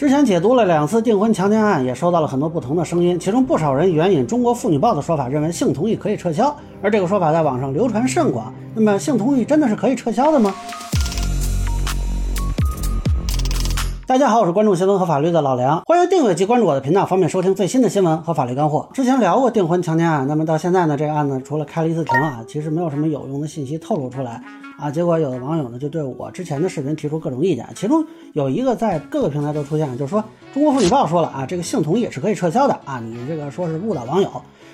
之前解读了两次订婚强奸案，也收到了很多不同的声音，其中不少人援引《中国妇女报》的说法，认为性同意可以撤销，而这个说法在网上流传甚广。那么，性同意真的是可以撤销的吗？大家好，我是关注新闻和法律的老梁，欢迎订阅及关注我的频道，方便收听最新的新闻和法律干货。之前聊过订婚强奸案，那么到现在呢，这个案子除了开了一次庭啊，其实没有什么有用的信息透露出来。啊，结果有的网友呢就对我之前的视频提出各种意见，其中有一个在各个平台都出现了，就是说中国妇女报说了啊，这个性同意是可以撤销的啊，你这个说是误导网友。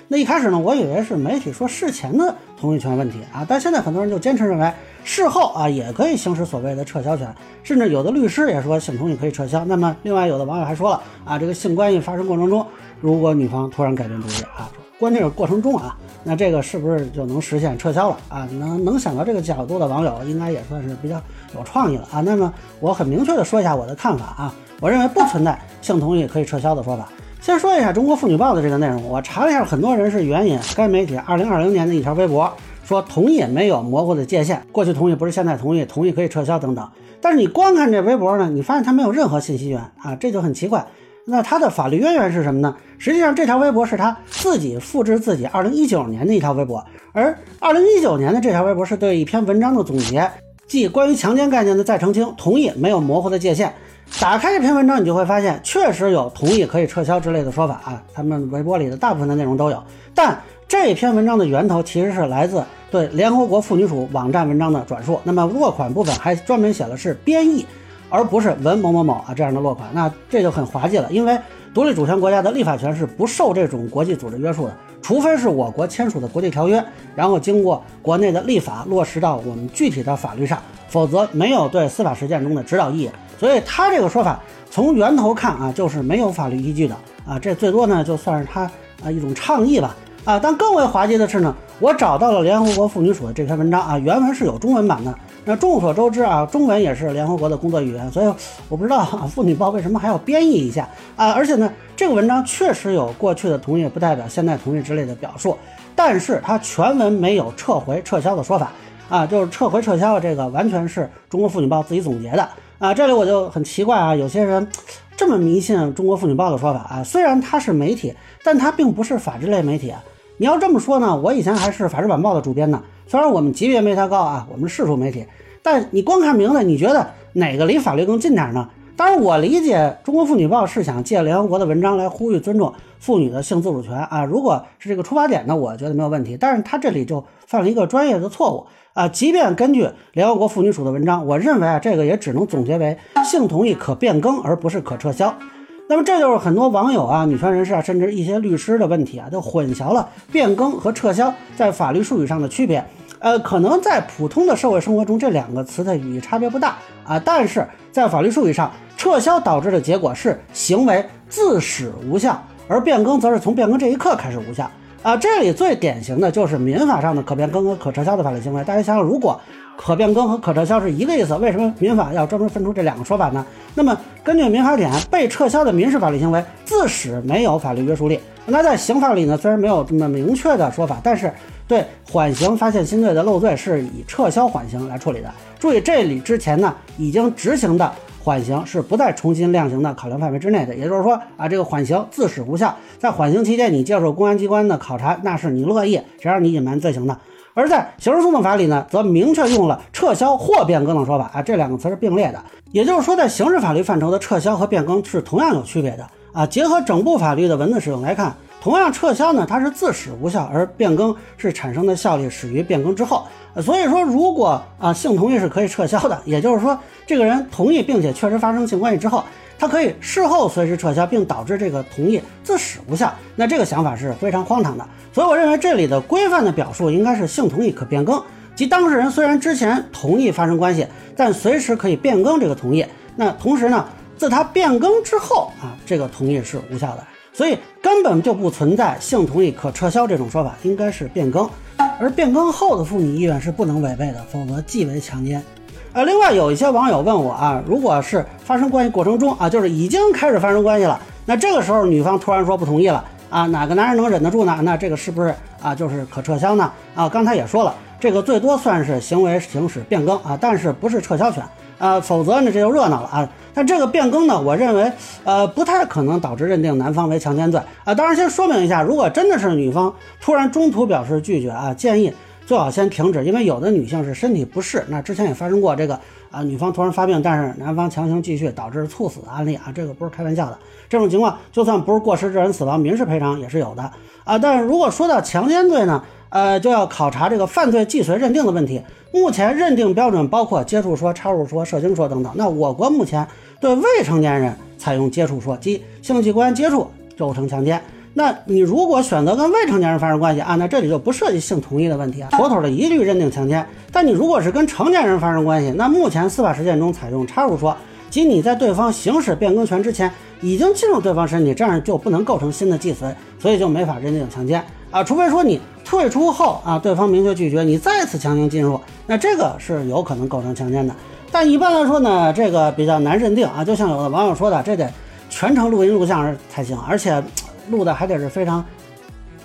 那一开始呢，我以为是媒体说事前的同意权问题啊，但现在很多人就坚持认为事后啊也可以行使所谓的撤销权，甚至有的律师也说性同意可以撤销。那么另外有的网友还说了啊，这个性关系发生过程中，如果女方突然改变主意啊。关键是过程中啊，那这个是不是就能实现撤销了啊？能能想到这个角度的网友，应该也算是比较有创意了啊。那么我很明确的说一下我的看法啊，我认为不存在性同意可以撤销的说法。先说一下《中国妇女报》的这个内容，我查了一下，很多人是援引该媒体2020年的一条微博，说同意没有模糊的界限，过去同意不是现在同意，同意可以撤销等等。但是你光看这微博呢，你发现它没有任何信息源啊，这就很奇怪。那它的法律渊源是什么呢？实际上，这条微博是他自己复制自己二零一九年的一条微博，而二零一九年的这条微博是对一篇文章的总结，即关于强奸概念的再澄清，同意没有模糊的界限。打开这篇文章，你就会发现，确实有同意可以撤销之类的说法啊。他们微博里的大部分的内容都有，但这篇文章的源头其实是来自对联合国妇女署网站文章的转述。那么落款部分还专门写了是编译。而不是文某某某啊这样的落款，那这就很滑稽了。因为独立主权国家的立法权是不受这种国际组织约束的，除非是我国签署的国际条约，然后经过国内的立法落实到我们具体的法律上，否则没有对司法实践中的指导意义。所以他这个说法从源头看啊，就是没有法律依据的啊。这最多呢就算是他啊一种倡议吧啊。但更为滑稽的是呢，我找到了联合国妇女署的这篇文章啊，原文是有中文版的。那众所周知啊，中文也是联合国的工作语言，所以我不知道《妇女报》为什么还要编译一下啊？而且呢，这个文章确实有过去的同意不代表现在同意之类的表述，但是它全文没有撤回、撤销的说法啊，就是撤回、撤销这个完全是中国妇女报自己总结的啊。这里我就很奇怪啊，有些人这么迷信中国妇女报的说法啊，虽然它是媒体，但它并不是法制类媒体啊。你要这么说呢，我以前还是法制晚报的主编呢。虽然我们级别没他高啊，我们是属媒体，但你光看名字，你觉得哪个离法律更近点呢？当然，我理解《中国妇女报》是想借联合国的文章来呼吁尊重妇女的性自主权啊。如果是这个出发点呢，我觉得没有问题。但是他这里就犯了一个专业的错误啊！即便根据联合国妇女署的文章，我认为啊，这个也只能总结为性同意可变更，而不是可撤销。那么这就是很多网友啊、女权人士啊，甚至一些律师的问题啊，都混淆了变更和撤销在法律术语上的区别。呃，可能在普通的社会生活中，这两个词的语义差别不大啊，但是在法律术语上，撤销导致的结果是行为自始无效，而变更则是从变更这一刻开始无效啊。这里最典型的就是民法上的可变更和可撤销的法律行为。大家想想，如果可变更和可撤销是一个意思，为什么民法要专门分出这两个说法呢？那么根据民法典，被撤销的民事法律行为自始没有法律约束力。那在刑法里呢，虽然没有这么明确的说法，但是对缓刑发现新罪的漏罪是以撤销缓刑来处理的。注意，这里之前呢已经执行的缓刑是不再重新量刑的考量范围之内的。也就是说啊，这个缓刑自始无效，在缓刑期间你接受公安机关的考察，那是你乐意，谁让你隐瞒罪行的？而在刑事诉讼法里呢，则明确用了撤销或变更的说法啊，这两个词是并列的。也就是说，在刑事法律范畴的撤销和变更是同样有区别的啊。结合整部法律的文字使用来看，同样撤销呢，它是自始无效，而变更是产生的效力始于变更之后。所以说，如果啊性同意是可以撤销的，也就是说，这个人同意并且确实发生性关系之后。它可以事后随时撤销，并导致这个同意自始无效，那这个想法是非常荒唐的。所以我认为这里的规范的表述应该是性同意可变更，即当事人虽然之前同意发生关系，但随时可以变更这个同意。那同时呢，自他变更之后啊，这个同意是无效的。所以根本就不存在性同意可撤销这种说法，应该是变更，而变更后的妇女意愿是不能违背的，否则即为强奸。呃，另外有一些网友问我啊，如果是发生关系过程中啊，就是已经开始发生关系了，那这个时候女方突然说不同意了啊，哪个男人能忍得住呢？那这个是不是啊，就是可撤销呢？啊，刚才也说了，这个最多算是行为行使变更啊，但是不是撤销权啊，否则呢这就热闹了啊。但这个变更呢，我认为呃不太可能导致认定男方为强奸罪啊。当然，先说明一下，如果真的是女方突然中途表示拒绝啊，建议最好先停止，因为有的女性是身体不适，那之前也发生过这个啊，女方突然发病，但是男方强行继续导致猝死的案例啊，这个不是开玩笑的。这种情况就算不是过失致人死亡，民事赔偿也是有的啊。但是如果说到强奸罪呢？呃，就要考察这个犯罪既遂认定的问题。目前认定标准包括接触说、插入说、射精说等等。那我国目前对未成年人采用接触说，即性器官接触构成强奸。那你如果选择跟未成年人发生关系啊，那这里就不涉及性同意的问题啊，妥妥的一律认定强奸。但你如果是跟成年人发生关系，那目前司法实践中采用插入说，即你在对方行使变更权之前已经进入对方身体，这样就不能构成新的既遂，所以就没法认定强奸啊，除非说你。退出后啊，对方明确拒绝，你再次强行进入，那这个是有可能构成强奸的。但一般来说呢，这个比较难认定啊。就像有的网友说的，这得全程录音录像才行，而且录的还得是非常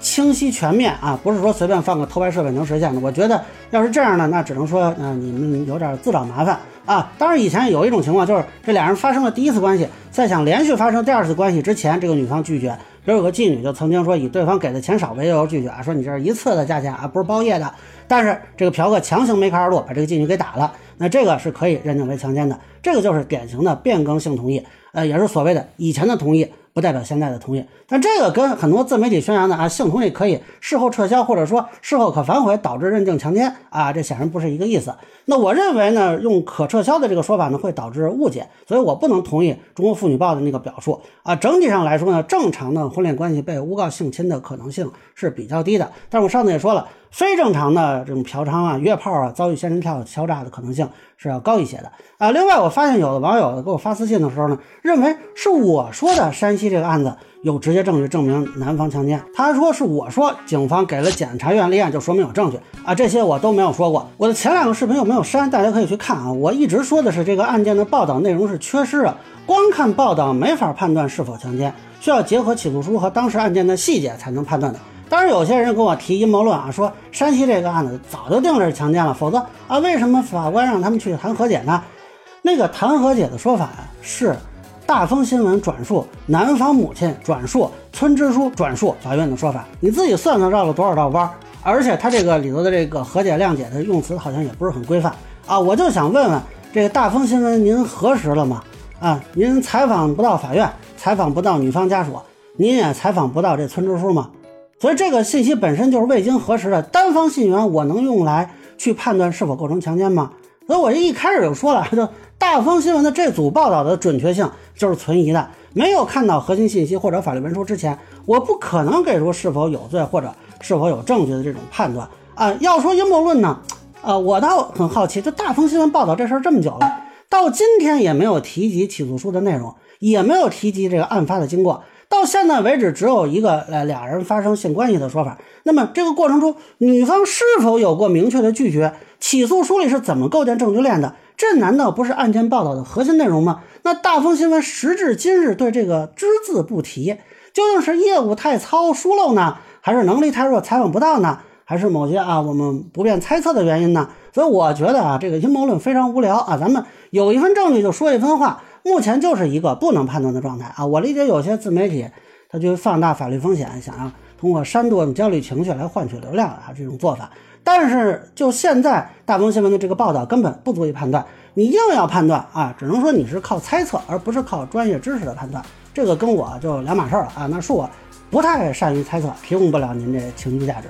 清晰全面啊，不是说随便放个偷拍设备能实现的。我觉得要是这样呢，那只能说啊，你们有点自找麻烦啊。当然，以前有一种情况，就是这俩人发生了第一次关系，在想连续发生第二次关系之前，这个女方拒绝。比如有个妓女就曾经说以对方给的钱少为由拒绝啊，说你这是一次的价钱啊，不是包夜的。但是这个嫖客强行梅开二度，把这个妓女给打了，那这个是可以认定为强奸的。这个就是典型的变更性同意，呃，也是所谓的以前的同意。不代表现在的同意，但这个跟很多自媒体宣扬的啊性同意可以事后撤销，或者说事后可反悔，导致认定强奸啊，这显然不是一个意思。那我认为呢，用可撤销的这个说法呢，会导致误解，所以我不能同意《中国妇女报》的那个表述啊。整体上来说呢，正常的婚恋关系被诬告性侵的可能性是比较低的，但是我上次也说了。非正常的这种嫖娼啊、约炮啊，遭遇仙人跳敲诈的可能性是要高一些的啊。另外，我发现有的网友给我发私信的时候呢，认为是我说的山西这个案子有直接证据证明男方强奸，他说是我说警方给了检察院立案就说明有证据啊，这些我都没有说过。我的前两个视频有没有删？大家可以去看啊。我一直说的是这个案件的报道内容是缺失的，光看报道没法判断是否强奸，需要结合起诉书和当时案件的细节才能判断的。当然，有些人跟我提阴谋论啊，说山西这个案子早就定了是强奸了，否则啊，为什么法官让他们去谈和解呢？那个谈和解的说法呀，是大风新闻转述男方母亲转述村支书转述法院的说法，你自己算算绕了多少道弯儿。而且他这个里头的这个和解谅解的用词好像也不是很规范啊。我就想问问这个大风新闻，您核实了吗？啊，您采访不到法院，采访不到女方家属，您也采访不到这村支书吗？所以这个信息本身就是未经核实的单方信源，我能用来去判断是否构成强奸吗？所以我一开始就说了，就大风新闻的这组报道的准确性就是存疑的。没有看到核心信息或者法律文书之前，我不可能给出是否有罪或者是否有证据的这种判断啊。要说阴谋论呢，呃，我倒很好奇，这大风新闻报道这事儿这么久了，到今天也没有提及起诉书的内容，也没有提及这个案发的经过。到现在为止，只有一个呃俩人发生性关系的说法。那么这个过程中，女方是否有过明确的拒绝？起诉书里是怎么构建证据链的？这难道不是案件报道的核心内容吗？那大风新闻时至今日对这个只字不提，究竟是业务太糙疏漏呢，还是能力太弱采访不到呢，还是某些啊我们不便猜测的原因呢？所以我觉得啊，这个阴谋论非常无聊啊，咱们有一份证据就说一分话。目前就是一个不能判断的状态啊！我理解有些自媒体，他就放大法律风险，想要通过煽动焦虑情绪来换取流量啊，这种做法。但是就现在大风新闻的这个报道根本不足以判断，你硬要判断啊，只能说你是靠猜测，而不是靠专业知识的判断。这个跟我就两码事儿了啊！那是我不太善于猜测，提供不了您这情绪价值。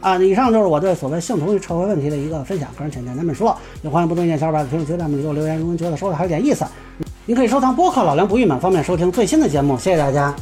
啊，以上就是我对所谓性同意撤回问题的一个分享，个人浅见难免说，也欢迎不同意见小伙伴在评论区弹幕给我留言，如果您觉得说的还有点意思。您可以收藏播客《老梁不郁闷》，方便收听最新的节目。谢谢大家。